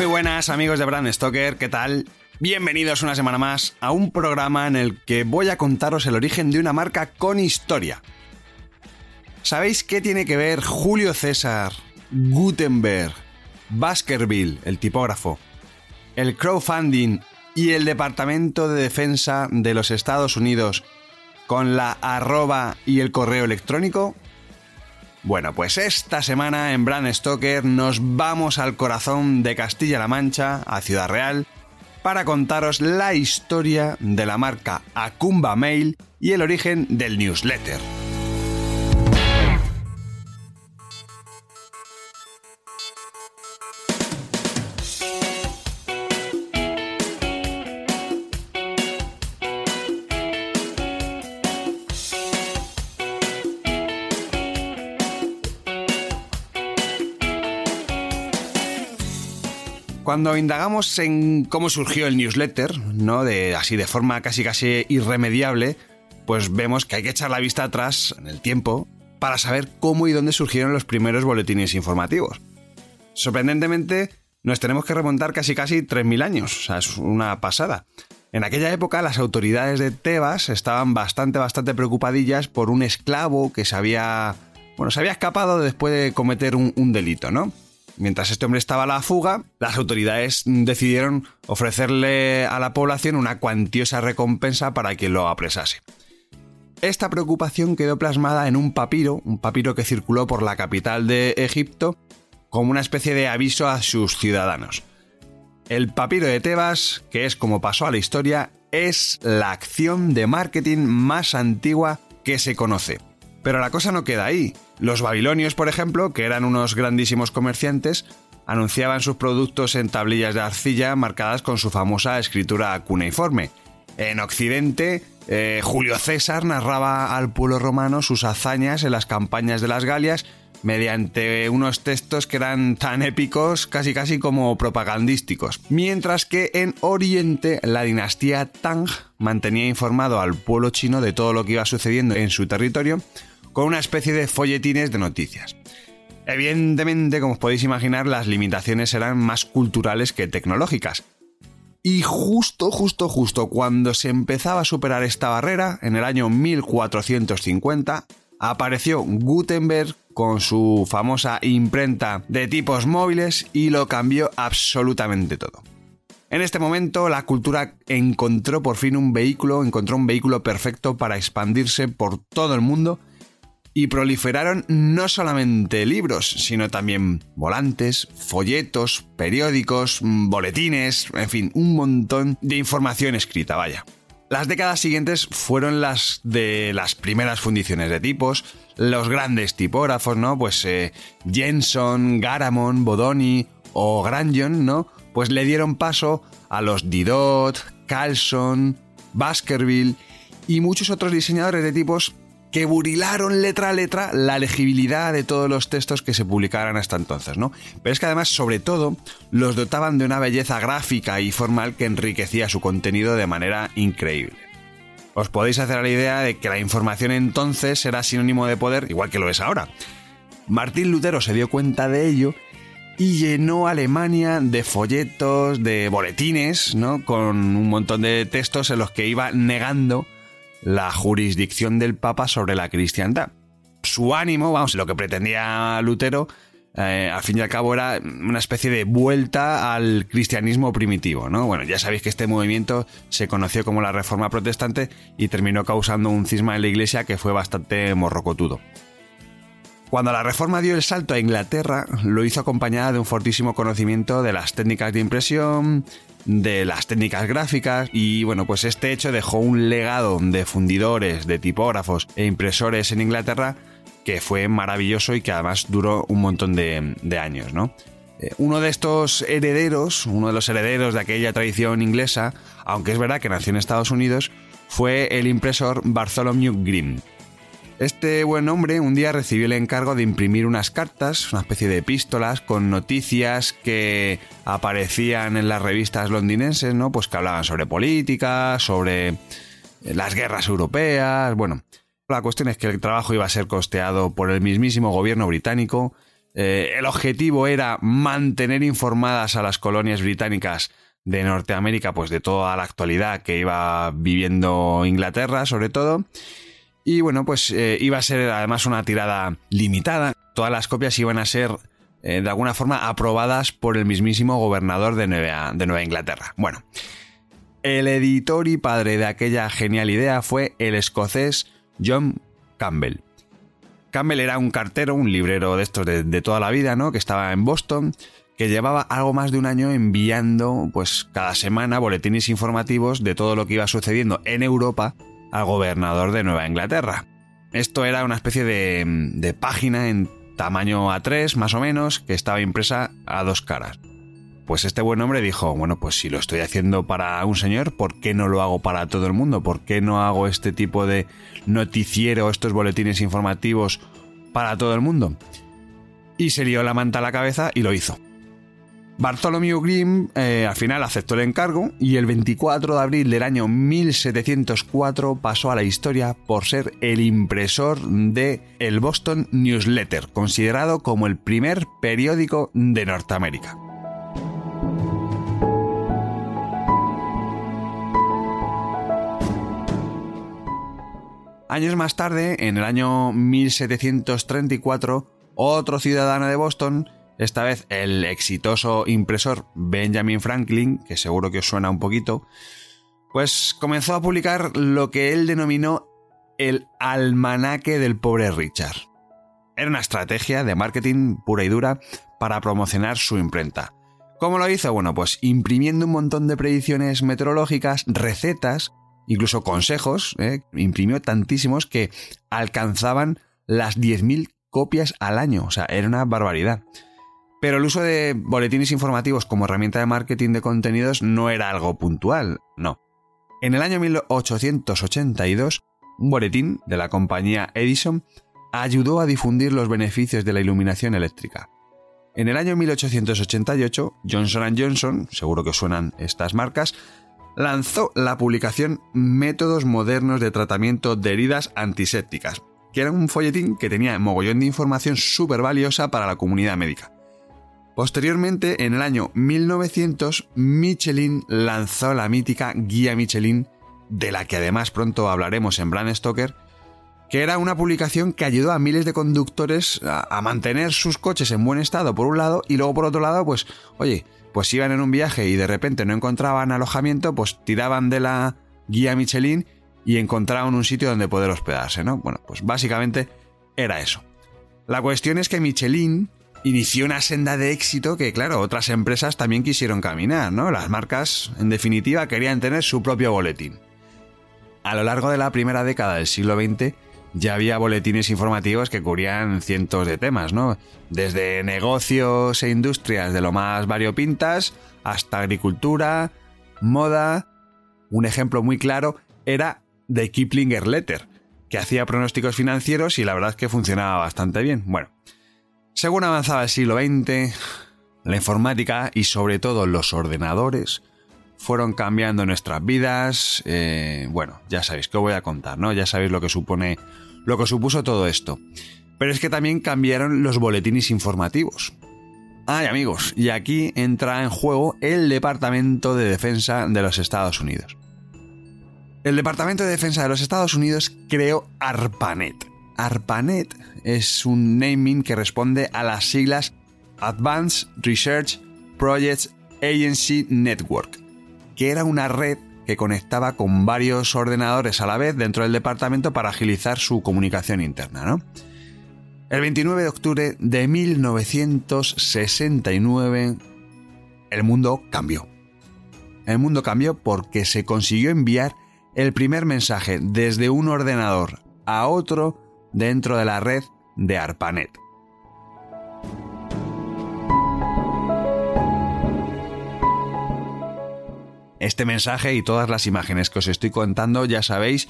Muy buenas amigos de Brand Stoker, ¿qué tal? Bienvenidos una semana más a un programa en el que voy a contaros el origen de una marca con historia. ¿Sabéis qué tiene que ver Julio César, Gutenberg, Baskerville, el tipógrafo, el crowdfunding y el Departamento de Defensa de los Estados Unidos con la arroba y el correo electrónico? Bueno, pues esta semana en Brand Stoker nos vamos al corazón de Castilla-La Mancha, a Ciudad Real, para contaros la historia de la marca Acumba Mail y el origen del newsletter. Cuando indagamos en cómo surgió el newsletter, ¿no? De, así de forma casi casi irremediable, pues vemos que hay que echar la vista atrás en el tiempo para saber cómo y dónde surgieron los primeros boletines informativos. Sorprendentemente, nos tenemos que remontar casi casi 3.000 años, o sea, es una pasada. En aquella época las autoridades de Tebas estaban bastante, bastante preocupadillas por un esclavo que se había, bueno, se había escapado después de cometer un, un delito, ¿no? Mientras este hombre estaba a la fuga, las autoridades decidieron ofrecerle a la población una cuantiosa recompensa para quien lo apresase. Esta preocupación quedó plasmada en un papiro, un papiro que circuló por la capital de Egipto como una especie de aviso a sus ciudadanos. El papiro de Tebas, que es como pasó a la historia, es la acción de marketing más antigua que se conoce. Pero la cosa no queda ahí. Los babilonios, por ejemplo, que eran unos grandísimos comerciantes, anunciaban sus productos en tablillas de arcilla marcadas con su famosa escritura cuneiforme. En Occidente, eh, Julio César narraba al pueblo romano sus hazañas en las campañas de las Galias mediante unos textos que eran tan épicos casi casi como propagandísticos. Mientras que en Oriente la dinastía Tang mantenía informado al pueblo chino de todo lo que iba sucediendo en su territorio con una especie de folletines de noticias. Evidentemente, como os podéis imaginar, las limitaciones eran más culturales que tecnológicas. Y justo, justo, justo cuando se empezaba a superar esta barrera, en el año 1450, apareció Gutenberg con su famosa imprenta de tipos móviles y lo cambió absolutamente todo. En este momento la cultura encontró por fin un vehículo, encontró un vehículo perfecto para expandirse por todo el mundo y proliferaron no solamente libros, sino también volantes, folletos, periódicos, boletines, en fin, un montón de información escrita, vaya. Las décadas siguientes fueron las de las primeras fundiciones de tipos, los grandes tipógrafos, ¿no? Pues eh, Jenson, Garamond, Bodoni o Granjon, ¿no? Pues le dieron paso a los Didot, Carlson, Baskerville y muchos otros diseñadores de tipos que burilaron letra a letra la legibilidad de todos los textos que se publicaran hasta entonces, ¿no? Pero es que además, sobre todo, los dotaban de una belleza gráfica y formal que enriquecía su contenido de manera increíble. Os podéis hacer la idea de que la información entonces era sinónimo de poder, igual que lo es ahora. Martín Lutero se dio cuenta de ello y llenó Alemania de folletos, de boletines, ¿no? Con un montón de textos en los que iba negando la jurisdicción del Papa sobre la cristiandad. Su ánimo, vamos, lo que pretendía Lutero, eh, al fin y al cabo era una especie de vuelta al cristianismo primitivo, ¿no? Bueno, ya sabéis que este movimiento se conoció como la Reforma Protestante y terminó causando un cisma en la Iglesia que fue bastante morrocotudo. Cuando la reforma dio el salto a Inglaterra, lo hizo acompañada de un fortísimo conocimiento de las técnicas de impresión, de las técnicas gráficas y bueno, pues este hecho dejó un legado de fundidores, de tipógrafos e impresores en Inglaterra que fue maravilloso y que además duró un montón de, años, ¿no? Eh, uno de estos herederos, uno de los herederos de aquella tradición inglesa, aunque es verdad que nació en Estados Unidos, fue el impresor Bartholomew Grimm. Este buen hombre un día recibió el encargo de imprimir unas cartas, una especie de epístolas con noticias que aparecían en las revistas londinenses, ¿no? Pues que hablaban sobre política, sobre las guerras europeas, bueno. La cuestión es que el trabajo iba a ser costeado por el mismísimo gobierno británico. Eh, el objetivo era mantener informadas a las colonias británicas de Norteamérica, pues de toda la actualidad que iba viviendo Inglaterra, sobre todo. Y bueno, pues eh, iba a ser además una tirada limitada. Todas las copias iban a ser eh, de alguna forma aprobadas por el mismísimo gobernador de Nueva, de Nueva Inglaterra. Bueno, el editor y padre de aquella genial idea fue el escocés John Campbell. Campbell era un cartero, un librero de estos de, de, toda la vida, ¿no? Que estaba en Boston, que llevaba algo más de un año enviando, pues cada semana, boletines informativos de todo lo que iba sucediendo en Europa al gobernador de Nueva Inglaterra. Esto era una especie de, página en tamaño A3 más o menos que estaba impresa a dos caras. Pues este buen hombre dijo, bueno, pues si lo estoy haciendo para un señor, ¿por qué no lo hago para todo el mundo? ¿Por qué no hago este tipo de noticiero, estos boletines informativos para todo el mundo? Y se lió la manta a la cabeza y lo hizo. Bartholomew Grimm eh, al final aceptó el encargo y el 24 de abril del año 1704 pasó a la historia por ser el impresor de el Boston Newsletter, considerado como el primer periódico de Norteamérica. Años más tarde, en el año 1734, otro ciudadano de Boston esta vez el exitoso impresor Benjamin Franklin, que seguro que os suena un poquito, pues comenzó a publicar lo que él denominó el almanaque del pobre Richard. Era una estrategia de marketing pura y dura para promocionar su imprenta. ¿Cómo lo hizo? Bueno, pues imprimiendo un montón de predicciones meteorológicas, recetas, incluso consejos, ¿eh? imprimió tantísimos que alcanzaban las 10.000 copias al año, o sea, era una barbaridad. Pero el uso de boletines informativos como herramienta de marketing de contenidos no era algo puntual, no. En el año 1882, un boletín de la compañía Edison ayudó a difundir los beneficios de la iluminación eléctrica. En el año 1888, Johnson Johnson, seguro que suenan estas marcas, lanzó la publicación Métodos modernos de tratamiento de heridas antisépticas, que era un folletín que tenía mogollón de información súper valiosa para la comunidad médica. Posteriormente, en el año 1900, Michelin lanzó la mítica guía Michelin, de la que además pronto hablaremos en Brand Stoker, que era una publicación que ayudó a miles de conductores a, mantener sus coches en buen estado por un lado y luego por otro lado, pues, oye, pues iban en un viaje y de repente no encontraban alojamiento, pues tiraban de la guía Michelin y encontraban un sitio donde poder hospedarse, ¿no? Bueno, pues básicamente era eso. La cuestión es que Michelin inició una senda de éxito que, claro, otras empresas también quisieron caminar, ¿no? Las marcas, en definitiva, querían tener su propio boletín. A lo largo de la primera década del siglo XX, ya había boletines informativos que cubrían cientos de temas, ¿no? Desde negocios e industrias de lo más variopintas hasta agricultura, moda. Un ejemplo muy claro era The Kiplinger Letter, que hacía pronósticos financieros y la verdad es que funcionaba bastante bien. Bueno, según avanzaba el siglo XX, la informática y sobre todo los ordenadores fueron cambiando nuestras vidas. Eh, bueno, ya sabéis que os voy a contar, ¿no? Ya sabéis lo que supone, lo que supuso todo esto. Pero es que también cambiaron los boletines informativos. Ay, amigos, y aquí entra en juego el Departamento de Defensa de los Estados Unidos. El Departamento de Defensa de los Estados Unidos creó ARPANET, ARPANET es un naming que responde a las siglas Advanced Research Projects Agency Network, que era una red que conectaba con varios ordenadores a la vez dentro del departamento para agilizar su comunicación interna. El 29 de octubre de 1969 el mundo cambió. El mundo cambió porque se consiguió enviar el primer mensaje desde un ordenador a otro dentro de la red de ARPANET. Este mensaje y todas las imágenes que os estoy contando ya sabéis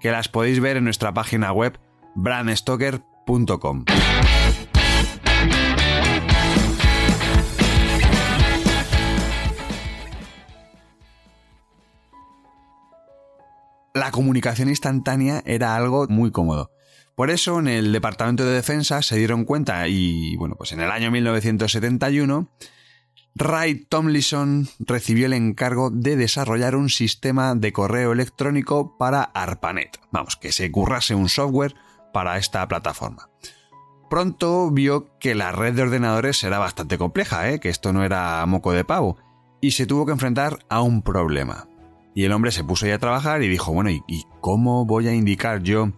que las podéis ver en nuestra página web brandstoker.com. La comunicación instantánea era algo muy cómodo. Por eso en el Departamento de Defensa se dieron cuenta y bueno, pues en el año 1971 Ray Tomlinson recibió el encargo de desarrollar un sistema de correo electrónico para ARPANET. Vamos, que se currase un software para esta plataforma. Pronto vio que la red de ordenadores era bastante compleja, ¿eh? que esto no era moco de pavo, y se tuvo que enfrentar a un problema. Y el hombre se puso ya a trabajar y dijo, bueno, ¿y, cómo voy a indicar yo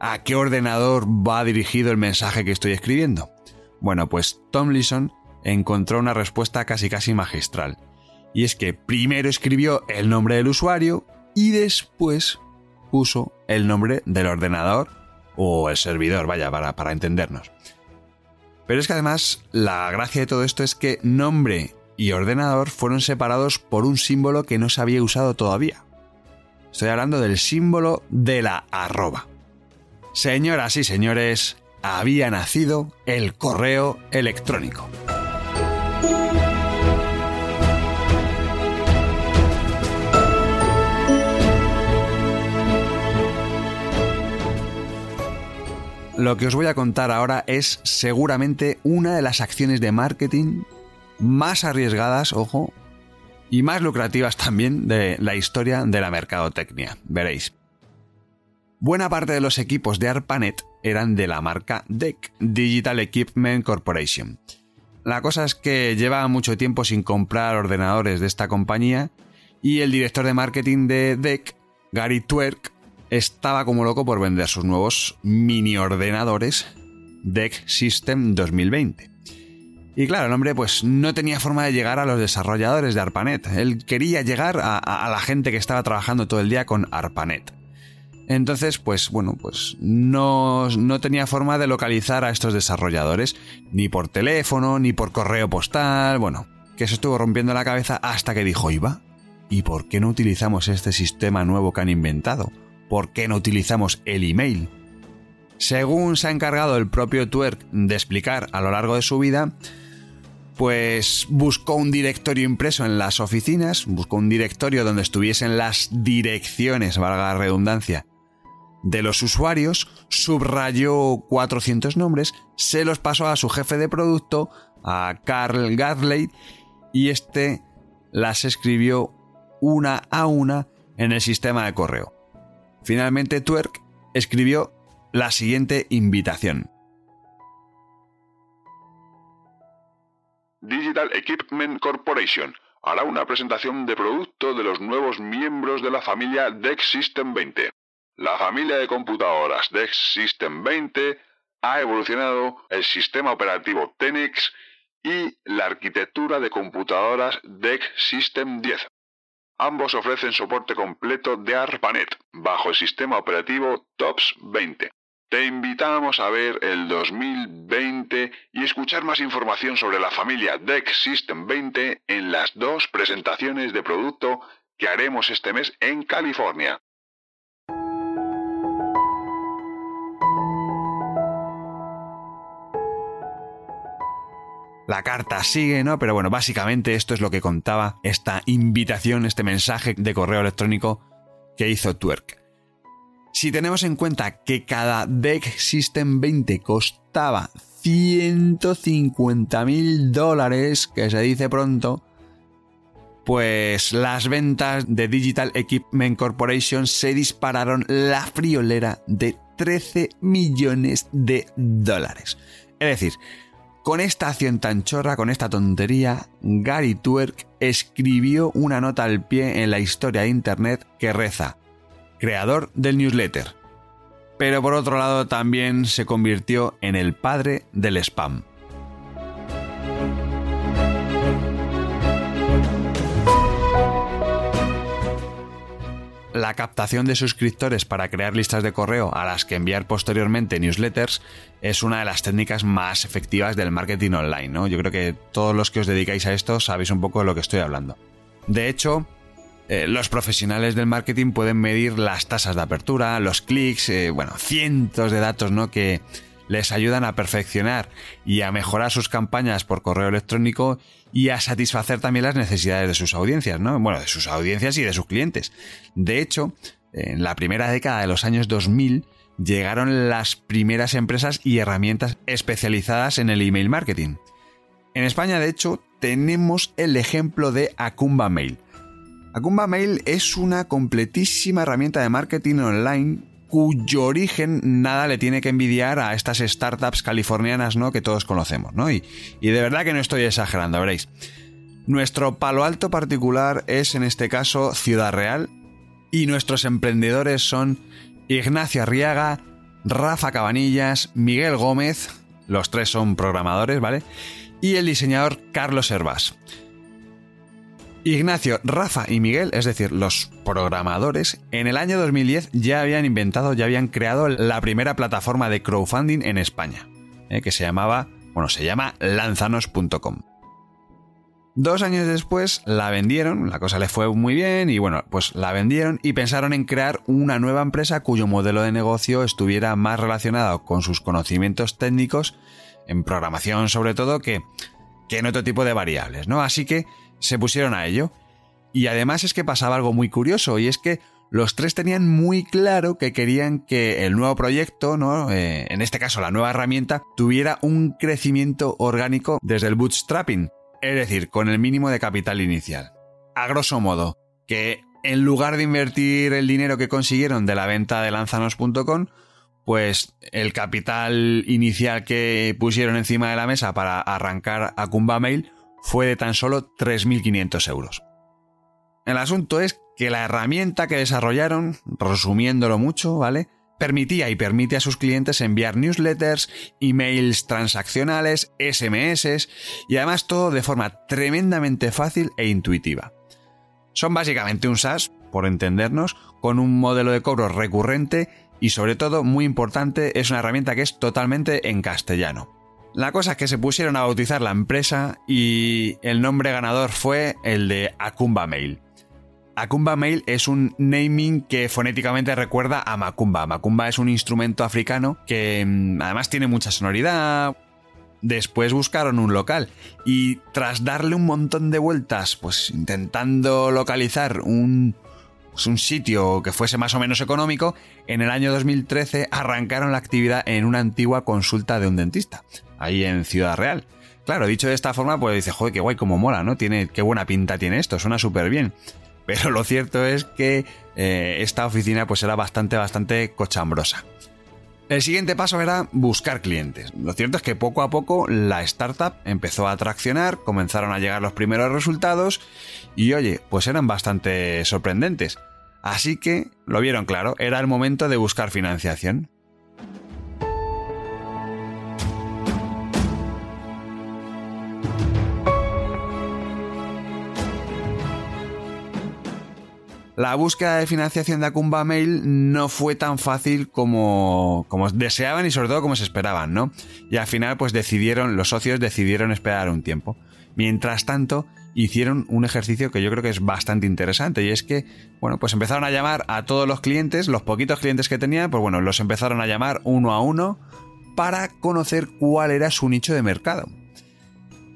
a qué ordenador va dirigido el mensaje que estoy escribiendo? Bueno, pues Tomlinson encontró una respuesta casi casi magistral. Y es que primero escribió el nombre del usuario y después puso el nombre del ordenador o el servidor, vaya, para, para entendernos. Pero es que además la gracia de todo esto es que nombre y ordenador fueron separados por un símbolo que no se había usado todavía. Estoy hablando del símbolo de la arroba. Señoras y señores, había nacido el correo electrónico. Lo que os voy a contar ahora es seguramente una de las acciones de marketing más arriesgadas, ojo, y más lucrativas también de la historia de la mercadotecnia. Veréis. Buena parte de los equipos de ARPANET eran de la marca DEC, Digital Equipment Corporation. La cosa es que lleva mucho tiempo sin comprar ordenadores de esta compañía y el director de marketing de DEC, Gary Twerk, estaba como loco por vender sus nuevos mini ordenadores DEC System 2020. Y claro, el hombre pues no tenía forma de llegar a los desarrolladores de ARPANET. Él quería llegar a, la gente que estaba trabajando todo el día con ARPANET. Entonces, pues bueno, pues no, no, tenía forma de localizar a estos desarrolladores, ni por teléfono, ni por correo postal, bueno, que se estuvo rompiendo la cabeza hasta que dijo, Iba, ¿y por qué no utilizamos este sistema nuevo que han inventado? ¿por qué no utilizamos el email? Según se ha encargado el propio Twerk de explicar a lo largo de su vida, pues buscó un directorio impreso en las oficinas, buscó un directorio donde estuviesen las direcciones, valga la redundancia, de los usuarios, subrayó 400 nombres, se los pasó a su jefe de producto, a Carl Gadley, y este las escribió una a una en el sistema de correo. Finalmente Twerk escribió la siguiente invitación. Digital Equipment Corporation hará una presentación de producto de los nuevos miembros de la familia DEX System 20. La familia de computadoras DEX System 20 ha evolucionado el sistema operativo Tenex y la arquitectura de computadoras DEX System 10. Ambos ofrecen soporte completo de ARPANET bajo el sistema operativo TOPS 20. Te invitamos a ver el 2020 y escuchar más información sobre la familia DEC System 20 en las dos presentaciones de producto que haremos este mes en California. La carta sigue, ¿no? Pero bueno, básicamente esto es lo que contaba esta invitación, este mensaje de correo electrónico que hizo Twerk. Si tenemos en cuenta que cada Deck System 20 costaba 150 mil dólares, que se dice pronto, pues las ventas de Digital Equipment Corporation se dispararon la friolera de 13 millones de dólares. Es decir, con esta acción tan chorra, con esta tontería, Gary Twerk escribió una nota al pie en la historia de Internet que reza, creador del newsletter. Pero por otro lado también se convirtió en el padre del spam. La captación de suscriptores para crear listas de correo a las que enviar posteriormente newsletters es una de las técnicas más efectivas del marketing online, ¿no? Yo creo que todos los que os dedicáis a esto sabéis un poco de lo que estoy hablando. De hecho, eh, los profesionales del marketing pueden medir las tasas de apertura, los clics, eh, bueno, cientos de datos, ¿no? Que les ayudan a perfeccionar y a mejorar sus campañas por correo electrónico y a satisfacer también las necesidades de sus audiencias, ¿no? Bueno, de sus audiencias y de sus clientes. De hecho, en la primera década de los años 2000 llegaron las primeras empresas y herramientas especializadas en el email marketing. En España, de hecho, tenemos el ejemplo de Acumba Mail Acumba Mail es una completísima herramienta de marketing online cuyo origen nada le tiene que envidiar a estas startups californianas ¿no? que todos conocemos. ¿no? Y, de verdad que no estoy exagerando, veréis. Nuestro palo alto particular es en este caso Ciudad Real y nuestros emprendedores son Ignacio Arriaga, Rafa Cabanillas, Miguel Gómez, los tres son programadores, ¿vale? Y el diseñador Carlos Hervás. Ignacio, Rafa y Miguel, es decir, los programadores, en el año 2010 ya habían inventado, ya habían creado la primera plataforma de crowdfunding en España, eh, que se llamaba, bueno, se llama lanzanos.com. Dos años después la vendieron, la cosa le fue muy bien y bueno, pues la vendieron y pensaron en crear una nueva empresa cuyo modelo de negocio estuviera más relacionado con sus conocimientos técnicos, en programación sobre todo, que, que en otro tipo de variables, ¿no? Así que se pusieron a ello. Y además es que pasaba algo muy curioso, y es que los tres tenían muy claro que querían que el nuevo proyecto, ¿no? Eh, en este caso la nueva herramienta, tuviera un crecimiento orgánico desde el bootstrapping, es decir, con el mínimo de capital inicial. A grosso modo, que en lugar de invertir el dinero que consiguieron de la venta de lanzanos.com, pues el capital inicial que pusieron encima de la mesa para arrancar a Kumba Mail fue de tan solo 3.500 euros. El asunto es que la herramienta que desarrollaron, resumiéndolo mucho, ¿vale? Permitía y permite a sus clientes enviar newsletters, emails transaccionales, SMS y además todo de forma tremendamente fácil e intuitiva. Son básicamente un SaaS, por entendernos, con un modelo de cobro recurrente y sobre todo, muy importante, es una herramienta que es totalmente en castellano. La cosa es que se pusieron a bautizar la empresa y el nombre ganador fue el de Akumba Mail. Akumba Mail es un naming que fonéticamente recuerda a Macumba. Macumba es un instrumento africano que mm, además tiene mucha sonoridad. Después buscaron un local y tras darle un montón de vueltas, pues intentando localizar un, pues un sitio que fuese más o menos económico, en el año 2013 arrancaron la actividad en una antigua consulta de un dentista ahí en Ciudad Real. Claro, dicho de esta forma, pues dice, joder, qué guay, cómo mola, ¿no? Tiene, qué buena pinta tiene esto, suena súper bien. Pero lo cierto es que eh, esta oficina pues era bastante, bastante cochambrosa. El siguiente paso era buscar clientes. Lo cierto es que poco a poco la startup empezó a traccionar, comenzaron a llegar los primeros resultados y oye, pues eran bastante sorprendentes. Así que lo vieron claro, era el momento de buscar financiación. la búsqueda de financiación de Acumba Mail no fue tan fácil como, como deseaban y sobre todo como se esperaban, ¿no? Y al final pues decidieron, los socios decidieron esperar un tiempo. Mientras tanto, hicieron un ejercicio que yo creo que es bastante interesante y es que, bueno, pues empezaron a llamar a todos los clientes, los poquitos clientes que tenían, pues bueno, los empezaron a llamar uno a uno para conocer cuál era su nicho de mercado.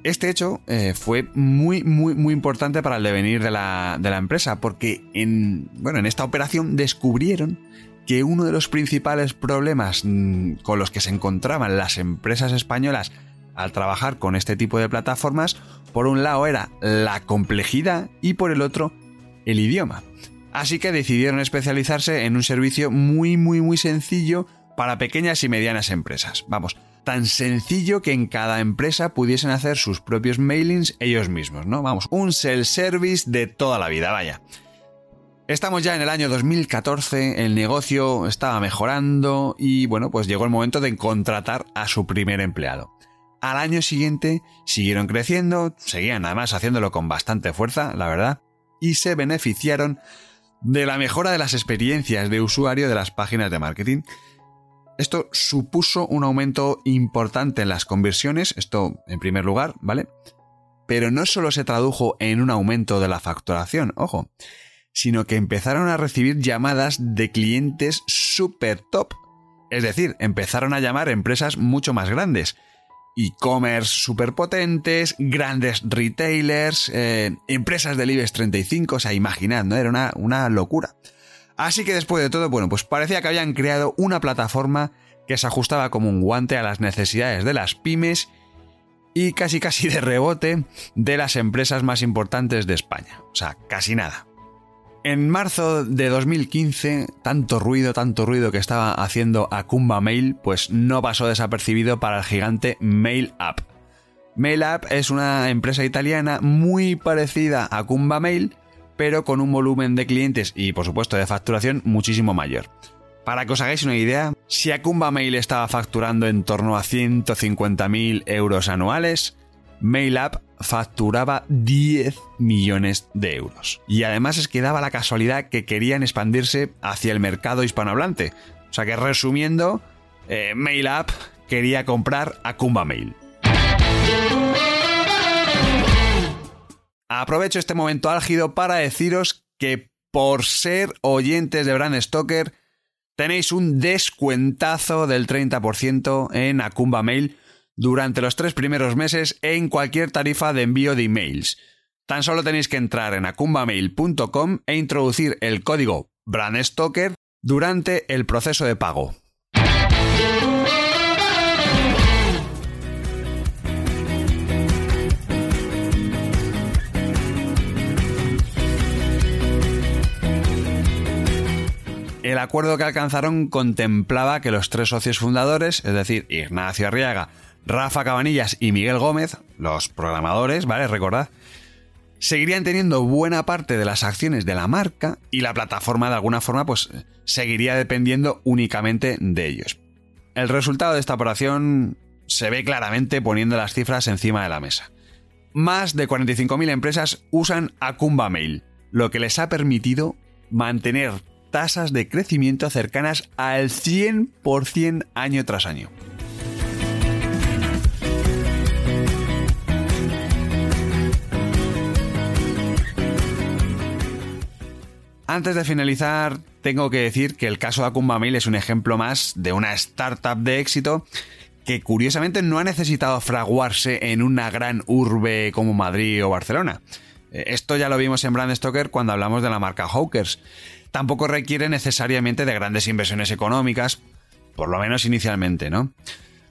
Este hecho eh, fue muy, muy, muy importante para el devenir de la, de la empresa, porque en, bueno, en esta operación descubrieron que uno de los principales problemas mm, con los que se encontraban las empresas españolas al trabajar con este tipo de plataformas, por un lado era la complejidad y por el otro el idioma. Así que decidieron especializarse en un servicio muy, muy, muy sencillo para pequeñas y medianas empresas. Vamos, tan sencillo que en cada empresa pudiesen hacer sus propios mailings ellos mismos, ¿no? Vamos, un self-service de toda la vida, vaya. Estamos ya en el año 2014, el negocio estaba mejorando y bueno, pues llegó el momento de contratar a su primer empleado. Al año siguiente siguieron creciendo, seguían además haciéndolo con bastante fuerza, la verdad, y se beneficiaron de la mejora de las experiencias de usuario de las páginas de marketing. Esto supuso un aumento importante en las conversiones, esto en primer lugar, ¿vale? Pero no solo se tradujo en un aumento de la facturación, ojo, sino que empezaron a recibir llamadas de clientes super top. Es decir, empezaron a llamar empresas mucho más grandes. E-commerce super potentes, grandes retailers, eh, empresas del IBEX 35, o sea, imaginad, ¿no? Era una, una locura. Así que después de todo, bueno, pues parecía que habían creado una plataforma que se ajustaba como un guante a las necesidades de las pymes y casi casi de rebote de las empresas más importantes de España. O sea, casi nada. En marzo de 2015, tanto ruido, tanto ruido que estaba haciendo Akumba Mail, pues no pasó desapercibido para el gigante MailUp. MailUp es una empresa italiana muy parecida a Akumba Mail, pero con un volumen de clientes y por supuesto de facturación muchísimo mayor. Para que os hagáis una idea, si Akumba Mail estaba facturando en torno a 150.000 euros anuales, MailUp facturaba 10 millones de euros. Y además es que daba la casualidad que querían expandirse hacia el mercado hispanohablante. O sea que resumiendo, eh, MailUp quería comprar Akumba Mail. Aprovecho este momento álgido para deciros que por ser oyentes de Brand Stoker tenéis un descuentazo del 30% en Akumba Mail durante los tres primeros meses en cualquier tarifa de envío de emails. Tan solo tenéis que entrar en akumbamail.com e introducir el código BrandStoker durante el proceso de pago. El acuerdo que alcanzaron contemplaba que los tres socios fundadores, es decir, Ignacio Arriaga, Rafa Cabanillas y Miguel Gómez, los programadores, ¿vale? Recordad, seguirían teniendo buena parte de las acciones de la marca y la plataforma de alguna forma pues seguiría dependiendo únicamente de ellos. El resultado de esta operación se ve claramente poniendo las cifras encima de la mesa. Más de 45.000 empresas usan Akumba Mail, lo que les ha permitido mantener tasas de crecimiento cercanas al 100% año tras año. Antes de finalizar, tengo que decir que el caso de Akumba es un ejemplo más de una startup de éxito que curiosamente no ha necesitado fraguarse en una gran urbe como Madrid o Barcelona. Eh, esto ya lo vimos en Brand Stoker cuando hablamos de la marca Hawkers. Tampoco requiere necesariamente de grandes inversiones económicas, por lo menos inicialmente, ¿no?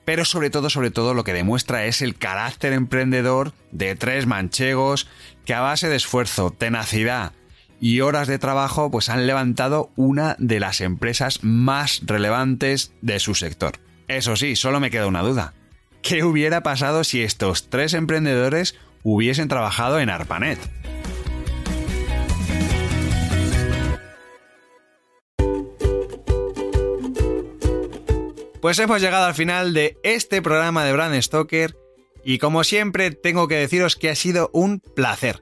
Pero sobre todo, sobre todo, lo que demuestra es el carácter emprendedor de tres manchegos que a base de esfuerzo, tenacidad y horas de trabajo pues han levantado una de las empresas más relevantes de su sector. Eso sí, solo me queda una duda. ¿Qué hubiera pasado si estos tres emprendedores hubiesen trabajado en ARPANET? Pues hemos llegado al final de este programa de Brand Stoker y como siempre tengo que deciros que ha sido un placer.